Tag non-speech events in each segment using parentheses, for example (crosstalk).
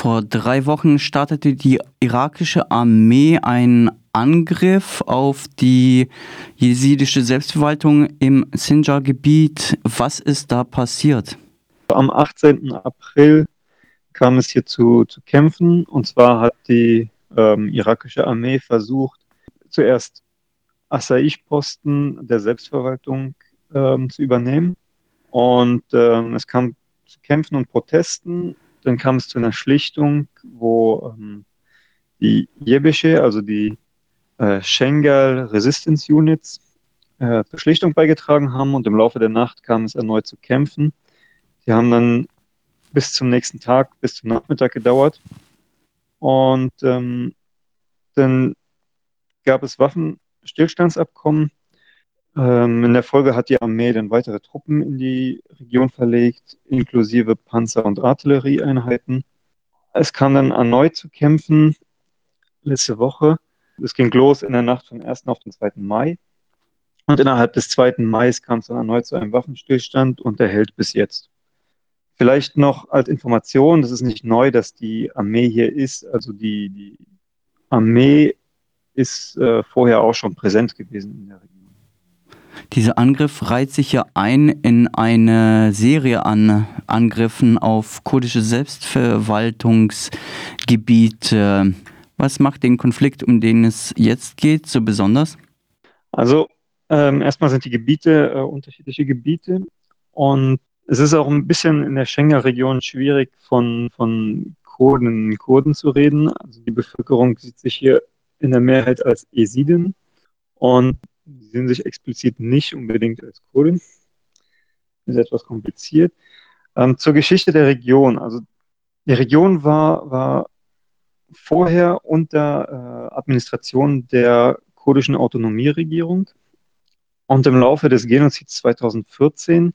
Vor drei Wochen startete die irakische Armee einen Angriff auf die jesidische Selbstverwaltung im Sinjar-Gebiet. Was ist da passiert? Am 18. April kam es hier zu, zu Kämpfen. Und zwar hat die ähm, irakische Armee versucht, zuerst Asaish-Posten der Selbstverwaltung ähm, zu übernehmen. Und ähm, es kam zu Kämpfen und Protesten. Dann kam es zu einer Schlichtung, wo ähm, die Jebesche, also die äh, Schengal Resistance Units, äh, zur Schlichtung beigetragen haben. Und im Laufe der Nacht kam es erneut zu Kämpfen. Die haben dann bis zum nächsten Tag, bis zum Nachmittag gedauert. Und ähm, dann gab es Waffenstillstandsabkommen. Ähm, in der Folge hat die Armee dann weitere Truppen in die Region verlegt, inklusive Panzer- und Artillerieeinheiten. Es kam dann erneut zu Kämpfen letzte Woche. Es ging los in der Nacht vom 1. auf den 2. Mai. Und innerhalb des 2. Mai kam es dann erneut zu einem Waffenstillstand und der hält bis jetzt. Vielleicht noch als Information, das ist nicht neu, dass die Armee hier ist. Also die, die Armee ist äh, vorher auch schon präsent gewesen in der Region. Dieser Angriff reiht sich ja ein in eine Serie an Angriffen auf kurdische Selbstverwaltungsgebiete. Was macht den Konflikt, um den es jetzt geht, so besonders? Also ähm, erstmal sind die Gebiete äh, unterschiedliche Gebiete und es ist auch ein bisschen in der Schengen-Region schwierig, von, von Kurden Kurden zu reden. Also die Bevölkerung sieht sich hier in der Mehrheit als Jesiden und sie sehen sich explizit nicht unbedingt als Kurden. Ist etwas kompliziert. Ähm, zur Geschichte der Region. Also die Region war, war vorher unter äh, Administration der kurdischen Autonomieregierung und im Laufe des Genozids 2014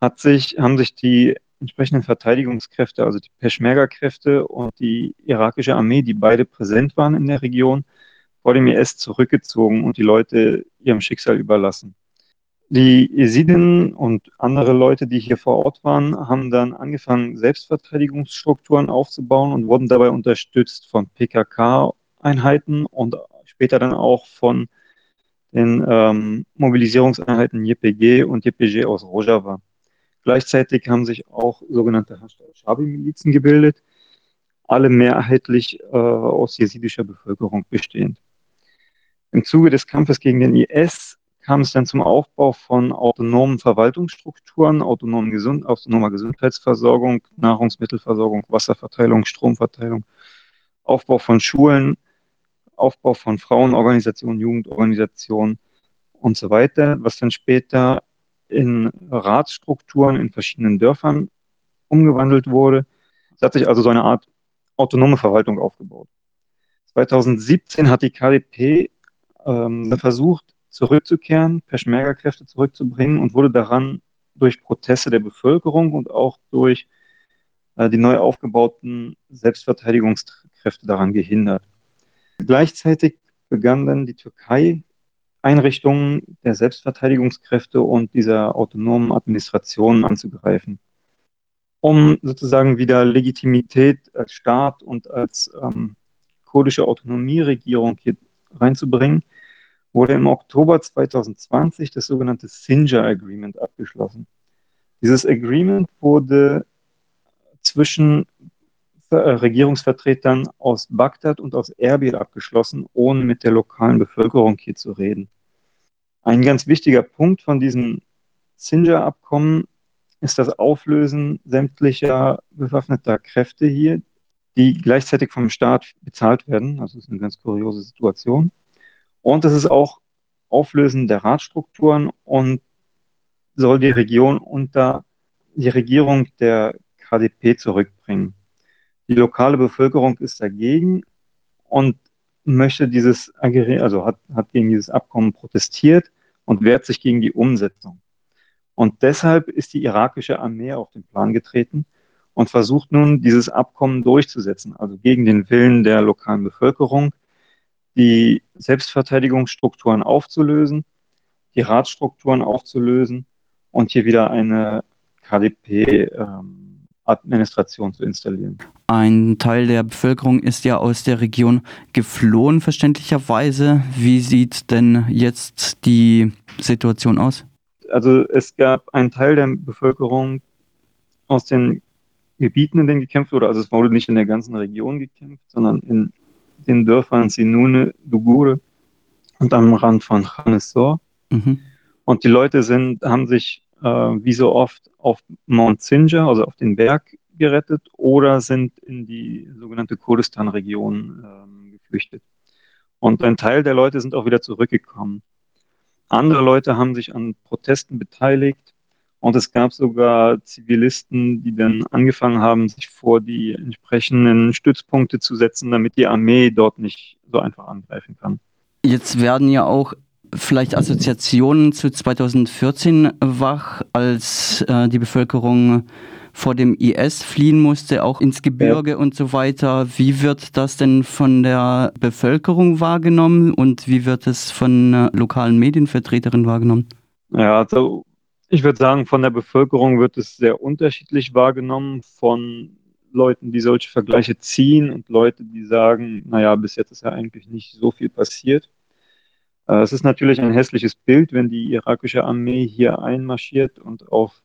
hat sich, haben sich die entsprechenden Verteidigungskräfte, also die Peschmerga-Kräfte und die irakische Armee, die beide präsent waren in der Region, vor dem IS zurückgezogen und die Leute ihrem Schicksal überlassen. Die Jesiden und andere Leute, die hier vor Ort waren, haben dann angefangen, Selbstverteidigungsstrukturen aufzubauen und wurden dabei unterstützt von PKK-Einheiten und später dann auch von den ähm, Mobilisierungseinheiten JPG und JPG aus Rojava. Gleichzeitig haben sich auch sogenannte Shabi-Milizen gebildet, alle mehrheitlich äh, aus jesidischer Bevölkerung bestehend. Im Zuge des Kampfes gegen den IS kam es dann zum Aufbau von autonomen Verwaltungsstrukturen, autonomen Gesund autonomer Gesundheitsversorgung, Nahrungsmittelversorgung, Wasserverteilung, Stromverteilung, Aufbau von Schulen, Aufbau von Frauenorganisationen, Jugendorganisationen und so weiter, was dann später in Ratsstrukturen in verschiedenen Dörfern umgewandelt wurde. Es hat sich also so eine Art autonome Verwaltung aufgebaut. 2017 hat die KDP ähm, versucht, zurückzukehren, Peschmerga-Kräfte zurückzubringen und wurde daran durch Proteste der Bevölkerung und auch durch äh, die neu aufgebauten Selbstverteidigungskräfte daran gehindert. Gleichzeitig begann dann die Türkei Einrichtungen der Selbstverteidigungskräfte und dieser autonomen Administration anzugreifen, um sozusagen wieder Legitimität als Staat und als ähm, kurdische Autonomieregierung hier reinzubringen, wurde im Oktober 2020 das sogenannte Sinjar Agreement abgeschlossen. Dieses Agreement wurde zwischen äh, Regierungsvertretern aus Bagdad und aus Erbil abgeschlossen, ohne mit der lokalen Bevölkerung hier zu reden. Ein ganz wichtiger Punkt von diesem Sinjar-Abkommen ist das Auflösen sämtlicher bewaffneter Kräfte hier, die gleichzeitig vom Staat bezahlt werden. Also das ist eine ganz kuriose Situation. Und es ist auch Auflösen der Ratstrukturen und soll die Region unter die Regierung der KDP zurückbringen. Die lokale Bevölkerung ist dagegen und möchte dieses, also hat, hat gegen dieses Abkommen protestiert und wehrt sich gegen die Umsetzung. Und deshalb ist die irakische Armee auf den Plan getreten und versucht nun, dieses Abkommen durchzusetzen, also gegen den Willen der lokalen Bevölkerung, die Selbstverteidigungsstrukturen aufzulösen, die Ratsstrukturen aufzulösen und hier wieder eine KDP-Armee Administration zu installieren. Ein Teil der Bevölkerung ist ja aus der Region geflohen, verständlicherweise. Wie sieht denn jetzt die Situation aus? Also es gab einen Teil der Bevölkerung aus den Gebieten, in denen gekämpft wurde. Also es wurde nicht in der ganzen Region gekämpft, sondern in den Dörfern Sinune, Dugure und am Rand von Khanesor. Mhm. Und die Leute sind, haben sich äh, wie so oft auf Mount Sinjar, also auf den Berg, gerettet oder sind in die sogenannte Kurdistan-Region ähm, geflüchtet. Und ein Teil der Leute sind auch wieder zurückgekommen. Andere Leute haben sich an Protesten beteiligt und es gab sogar Zivilisten, die dann angefangen haben, sich vor die entsprechenden Stützpunkte zu setzen, damit die Armee dort nicht so einfach angreifen kann. Jetzt werden ja auch vielleicht Assoziationen zu 2014 wach, als äh, die Bevölkerung vor dem IS fliehen musste, auch ins Gebirge ja. und so weiter. Wie wird das denn von der Bevölkerung wahrgenommen und wie wird es von äh, lokalen Medienvertreterinnen wahrgenommen? Ja, also ich würde sagen, von der Bevölkerung wird es sehr unterschiedlich wahrgenommen, von Leuten, die solche Vergleiche ziehen und Leute, die sagen, naja, bis jetzt ist ja eigentlich nicht so viel passiert. Äh, es ist natürlich ein hässliches Bild, wenn die irakische Armee hier einmarschiert und auf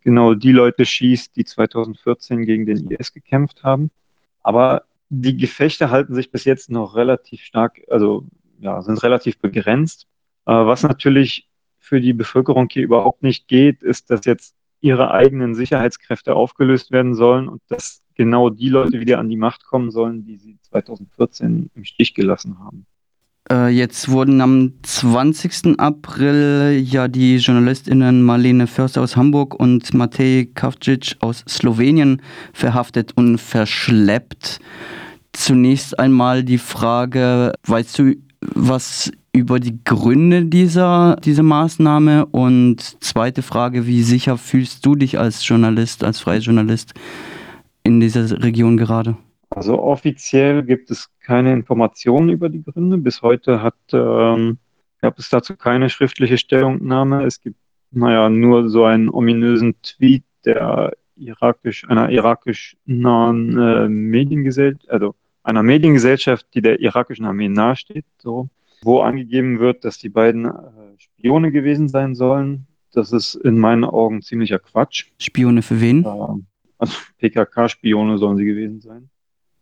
genau die Leute schießt, die 2014 gegen den IS gekämpft haben. Aber die Gefechte halten sich bis jetzt noch relativ stark, also ja, sind relativ begrenzt. Äh, was natürlich für die Bevölkerung hier überhaupt nicht geht, ist, dass jetzt ihre eigenen Sicherheitskräfte aufgelöst werden sollen und dass genau die Leute wieder an die Macht kommen sollen, die sie 2014 im Stich gelassen haben. Äh, jetzt wurden am 20. April ja die JournalistInnen Marlene Förster aus Hamburg und Matej Kavcic aus Slowenien verhaftet und verschleppt. Zunächst einmal die Frage, weißt du was über die Gründe dieser, dieser Maßnahme? Und zweite Frage, wie sicher fühlst du dich als Journalist, als freier Journalist in dieser Region gerade? Also offiziell gibt es keine Informationen über die Gründe. Bis heute hat, ähm, gab es dazu keine schriftliche Stellungnahme. Es gibt, naja, nur so einen ominösen Tweet der irakisch, einer irakisch nahen äh, Mediengesellschaft, also einer Mediengesellschaft, die der irakischen Armee nahesteht, so, wo angegeben wird, dass die beiden äh, Spione gewesen sein sollen. Das ist in meinen Augen ziemlicher Quatsch. Spione für wen? Äh, also PKK-Spione sollen sie gewesen sein.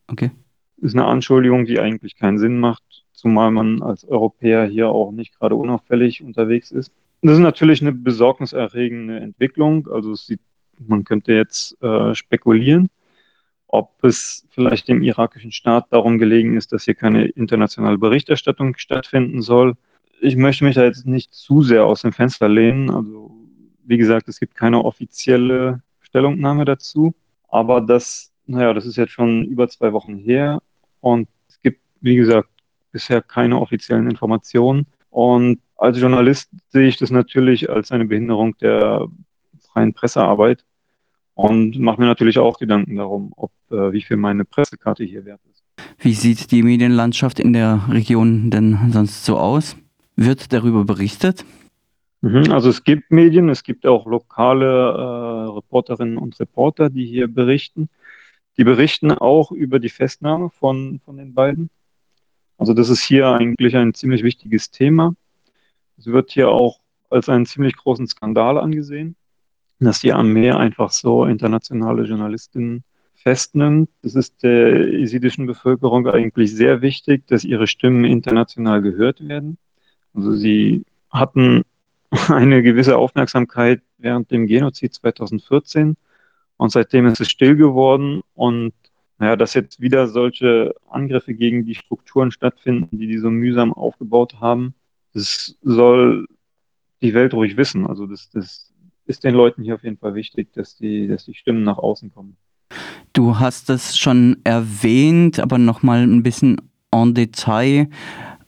Okay. Ist eine Anschuldigung, die eigentlich keinen Sinn macht, zumal man als Europäer hier auch nicht gerade unauffällig unterwegs ist. Das ist natürlich eine besorgniserregende Entwicklung. Also sieht, man könnte jetzt äh, spekulieren, ob es vielleicht dem irakischen Staat darum gelegen ist, dass hier keine internationale Berichterstattung stattfinden soll. Ich möchte mich da jetzt nicht zu sehr aus dem Fenster lehnen. Also wie gesagt, es gibt keine offizielle Stellungnahme dazu. Aber das naja, das ist jetzt schon über zwei Wochen her und es gibt, wie gesagt, bisher keine offiziellen Informationen. Und als Journalist sehe ich das natürlich als eine Behinderung der freien Pressearbeit und mache mir natürlich auch Gedanken darum, ob äh, wie viel meine Pressekarte hier wert ist. Wie sieht die Medienlandschaft in der Region denn sonst so aus? Wird darüber berichtet? Mhm, also es gibt Medien, es gibt auch lokale äh, Reporterinnen und Reporter, die hier berichten. Die berichten auch über die Festnahme von, von den beiden. Also das ist hier eigentlich ein ziemlich wichtiges Thema. Es wird hier auch als einen ziemlich großen Skandal angesehen, dass die Armee einfach so internationale Journalistinnen festnimmt. Es ist der jesidischen Bevölkerung eigentlich sehr wichtig, dass ihre Stimmen international gehört werden. Also sie hatten (laughs) eine gewisse Aufmerksamkeit während dem Genozid 2014 und seitdem ist es still geworden und naja, dass jetzt wieder solche Angriffe gegen die Strukturen stattfinden, die die so mühsam aufgebaut haben, das soll die Welt ruhig wissen. Also das, das ist den Leuten hier auf jeden Fall wichtig, dass die, dass die Stimmen nach außen kommen. Du hast es schon erwähnt, aber nochmal ein bisschen en Detail.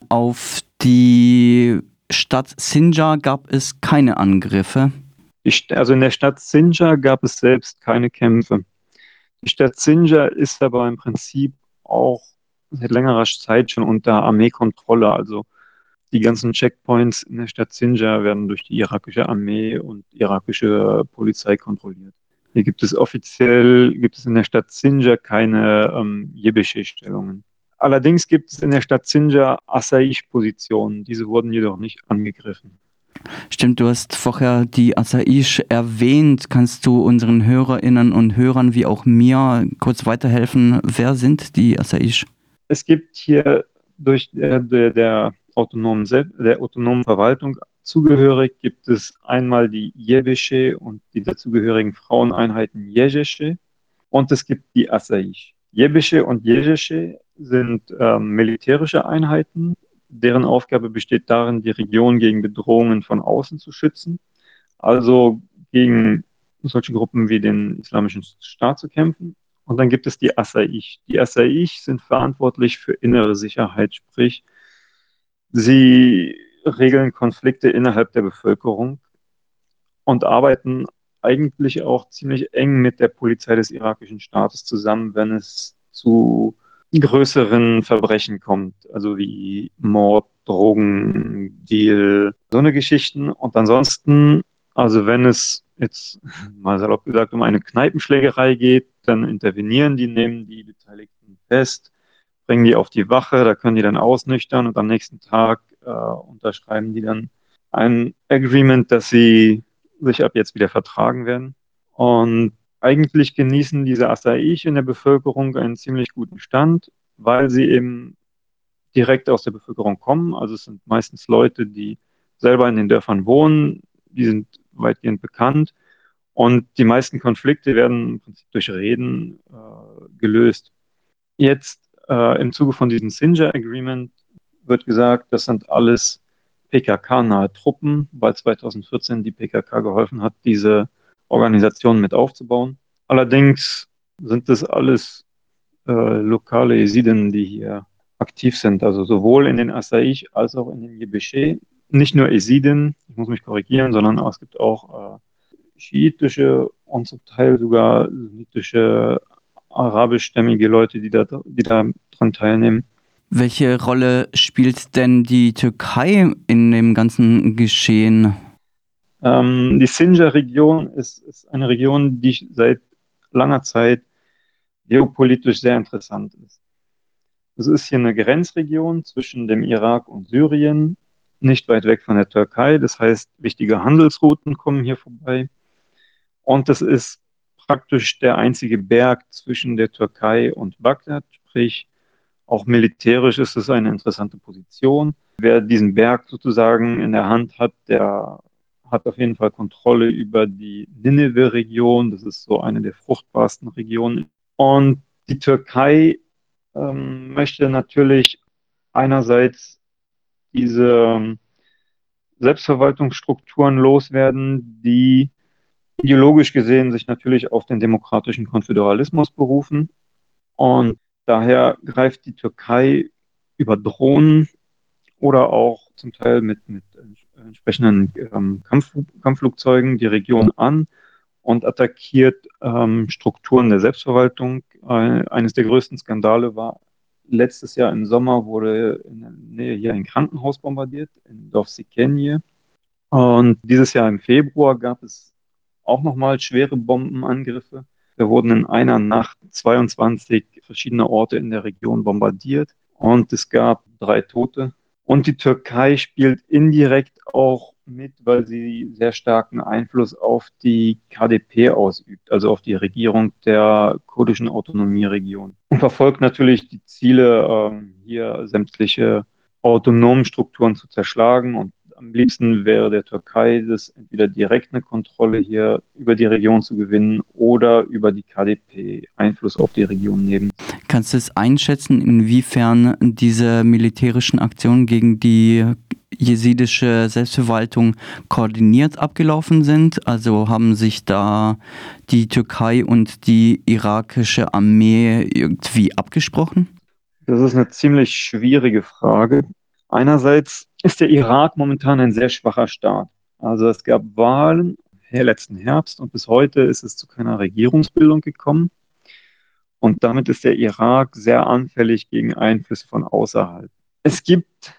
Auf die Stadt Sinjar gab es keine Angriffe. Also in der Stadt Sinjar gab es selbst keine Kämpfe. Die Stadt Sinjar ist aber im Prinzip auch seit längerer Zeit schon unter Armeekontrolle. Also die ganzen Checkpoints in der Stadt Sinjar werden durch die irakische Armee und irakische Polizei kontrolliert. Hier gibt es offiziell, gibt es in der Stadt Sinjar keine ähm, Jebesche-Stellungen. Allerdings gibt es in der Stadt Sinjar Asaish-Positionen. Diese wurden jedoch nicht angegriffen. Stimmt, du hast vorher die Asaish erwähnt. Kannst du unseren Hörerinnen und Hörern wie auch mir kurz weiterhelfen? Wer sind die Asaish? Es gibt hier durch der, der, der autonomen, der autonomen Verwaltung zugehörig gibt es einmal die Jebesche und die dazugehörigen Fraueneinheiten Jejesche und es gibt die Asaish. Jebesche und Jejesche sind ähm, militärische Einheiten, deren Aufgabe besteht darin, die Region gegen Bedrohungen von außen zu schützen, also gegen solche Gruppen wie den Islamischen Staat zu kämpfen. Und dann gibt es die Asaish. Die Asaish sind verantwortlich für innere Sicherheit, sprich, sie regeln Konflikte innerhalb der Bevölkerung und arbeiten eigentlich auch ziemlich eng mit der Polizei des irakischen Staates zusammen, wenn es zu größeren Verbrechen kommt, also wie Mord, Drogen, Deal, so eine Geschichten. Und ansonsten, also wenn es jetzt mal salopp gesagt um eine Kneipenschlägerei geht, dann intervenieren die, nehmen die Beteiligten fest, bringen die auf die Wache, da können die dann ausnüchtern und am nächsten Tag äh, unterschreiben die dann ein Agreement, dass sie sich ab jetzt wieder vertragen werden. Und eigentlich genießen diese Asaish in der Bevölkerung einen ziemlich guten Stand, weil sie eben direkt aus der Bevölkerung kommen. Also es sind meistens Leute, die selber in den Dörfern wohnen, die sind weitgehend bekannt. Und die meisten Konflikte werden im Prinzip durch Reden äh, gelöst. Jetzt äh, im Zuge von diesem Sinjar Agreement wird gesagt, das sind alles PKK-nahe Truppen, weil 2014 die PKK geholfen hat, diese Organisation mit aufzubauen. Allerdings sind das alles äh, lokale Jesiden, die hier aktiv sind, also sowohl in den Asaish als auch in den Yebeshe. Nicht nur Jesiden, ich muss mich korrigieren, sondern es gibt auch äh, schiitische und zum Teil sogar sunnitische arabischstämmige Leute, die da, die da dran teilnehmen. Welche Rolle spielt denn die Türkei in dem ganzen Geschehen? Ähm, die Sinjar-Region ist, ist eine Region, die seit langer Zeit geopolitisch sehr interessant ist. Es ist hier eine Grenzregion zwischen dem Irak und Syrien, nicht weit weg von der Türkei. Das heißt, wichtige Handelsrouten kommen hier vorbei. Und das ist praktisch der einzige Berg zwischen der Türkei und Bagdad, sprich auch militärisch ist es eine interessante Position. Wer diesen Berg sozusagen in der Hand hat, der hat auf jeden Fall Kontrolle über die Nineveh-Region. Das ist so eine der fruchtbarsten Regionen. Und die Türkei ähm, möchte natürlich einerseits diese ähm, Selbstverwaltungsstrukturen loswerden, die ideologisch gesehen sich natürlich auf den demokratischen Konföderalismus berufen. Und daher greift die Türkei über Drohnen oder auch zum Teil mit, mit entsprechenden ähm, Kampf, Kampfflugzeugen die Region an und attackiert ähm, Strukturen der Selbstverwaltung. Äh, eines der größten Skandale war letztes Jahr im Sommer wurde in der Nähe hier ein Krankenhaus bombardiert, in Dorf Sikenje. Und dieses Jahr im Februar gab es auch nochmal schwere Bombenangriffe. Wir wurden in einer Nacht 22 verschiedene Orte in der Region bombardiert und es gab drei Tote. Und die Türkei spielt indirekt auch mit, weil sie sehr starken Einfluss auf die KDP ausübt, also auf die Regierung der kurdischen Autonomieregion. Und verfolgt natürlich die Ziele, ähm, hier sämtliche autonomen Strukturen zu zerschlagen und am liebsten wäre der Türkei das entweder direkt eine Kontrolle hier über die Region zu gewinnen oder über die KDP Einfluss auf die Region nehmen. Kannst du es einschätzen, inwiefern diese militärischen Aktionen gegen die jesidische Selbstverwaltung koordiniert abgelaufen sind? Also haben sich da die Türkei und die irakische Armee irgendwie abgesprochen? Das ist eine ziemlich schwierige Frage. Einerseits ist der Irak momentan ein sehr schwacher Staat. Also es gab Wahlen letzten Herbst und bis heute ist es zu keiner Regierungsbildung gekommen. Und damit ist der Irak sehr anfällig gegen Einflüsse von außerhalb. Es gibt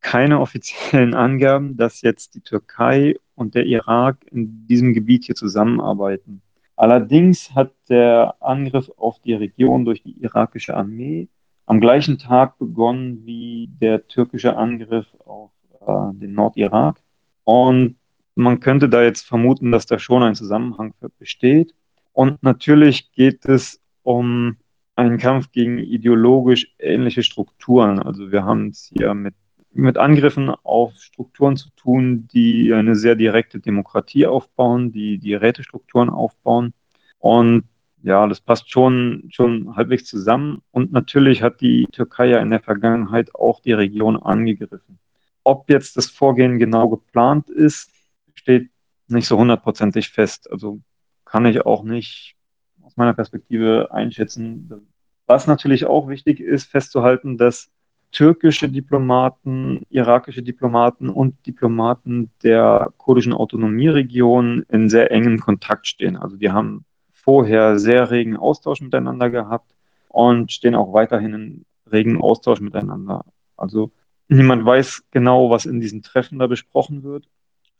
keine offiziellen Angaben, dass jetzt die Türkei und der Irak in diesem Gebiet hier zusammenarbeiten. Allerdings hat der Angriff auf die Region durch die irakische Armee am gleichen Tag begonnen wie der türkische Angriff auf äh, den Nordirak. Und man könnte da jetzt vermuten, dass da schon ein Zusammenhang besteht. Und natürlich geht es um einen Kampf gegen ideologisch ähnliche Strukturen. Also wir haben es hier mit, mit Angriffen auf Strukturen zu tun, die eine sehr direkte Demokratie aufbauen, die die Rätestrukturen aufbauen. Und ja, das passt schon, schon halbwegs zusammen. Und natürlich hat die Türkei ja in der Vergangenheit auch die Region angegriffen. Ob jetzt das Vorgehen genau geplant ist, steht nicht so hundertprozentig fest. Also kann ich auch nicht aus meiner Perspektive einschätzen. Was natürlich auch wichtig ist, festzuhalten, dass türkische Diplomaten, irakische Diplomaten und Diplomaten der kurdischen Autonomieregion in sehr engem Kontakt stehen. Also die haben vorher sehr regen Austausch miteinander gehabt und stehen auch weiterhin in regen Austausch miteinander. Also niemand weiß genau, was in diesen Treffen da besprochen wird,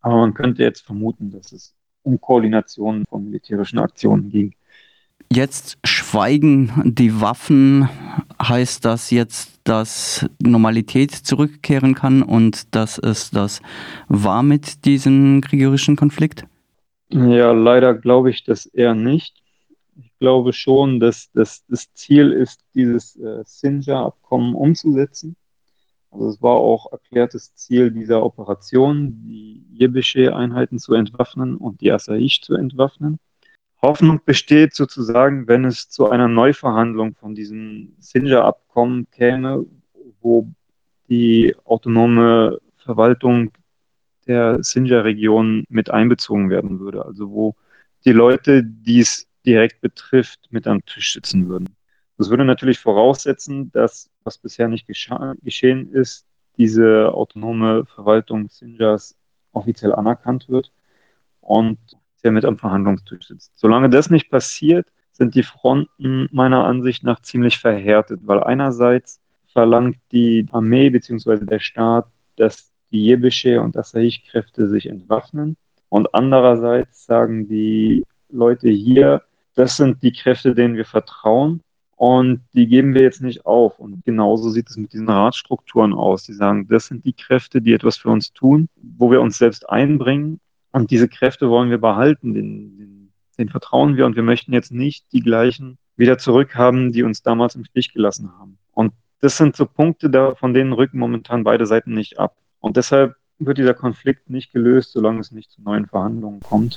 aber man könnte jetzt vermuten, dass es um Koordination von militärischen Aktionen ging. Jetzt schweigen die Waffen. Heißt das jetzt, dass Normalität zurückkehren kann und dass es das war mit diesem kriegerischen Konflikt? Ja, leider glaube ich das eher nicht. Ich glaube schon, dass, dass das Ziel ist, dieses äh, Sinjar-Abkommen umzusetzen. Also es war auch erklärtes Ziel dieser Operation, die Jebische-Einheiten zu entwaffnen und die Asaish zu entwaffnen. Hoffnung besteht sozusagen, wenn es zu einer Neuverhandlung von diesem Sinjar-Abkommen käme, wo die autonome Verwaltung der Sinjar-Region mit einbezogen werden würde. Also wo die Leute, die es direkt betrifft, mit am Tisch sitzen würden. Das würde natürlich voraussetzen, dass, was bisher nicht geschehen ist, diese autonome Verwaltung Sinjars offiziell anerkannt wird und der mit am Verhandlungstisch sitzt. Solange das nicht passiert, sind die Fronten meiner Ansicht nach ziemlich verhärtet, weil einerseits verlangt die Armee bzw. der Staat, dass die jebische und Asahi-Kräfte sich entwaffnen. Und andererseits sagen die Leute hier, das sind die Kräfte, denen wir vertrauen und die geben wir jetzt nicht auf. Und genauso sieht es mit diesen Ratstrukturen aus. Die sagen, das sind die Kräfte, die etwas für uns tun, wo wir uns selbst einbringen. Und diese Kräfte wollen wir behalten, den, den, den vertrauen wir und wir möchten jetzt nicht die gleichen wieder zurückhaben, die uns damals im Stich gelassen haben. Und das sind so Punkte, da, von denen rücken momentan beide Seiten nicht ab. Und deshalb wird dieser Konflikt nicht gelöst, solange es nicht zu neuen Verhandlungen kommt.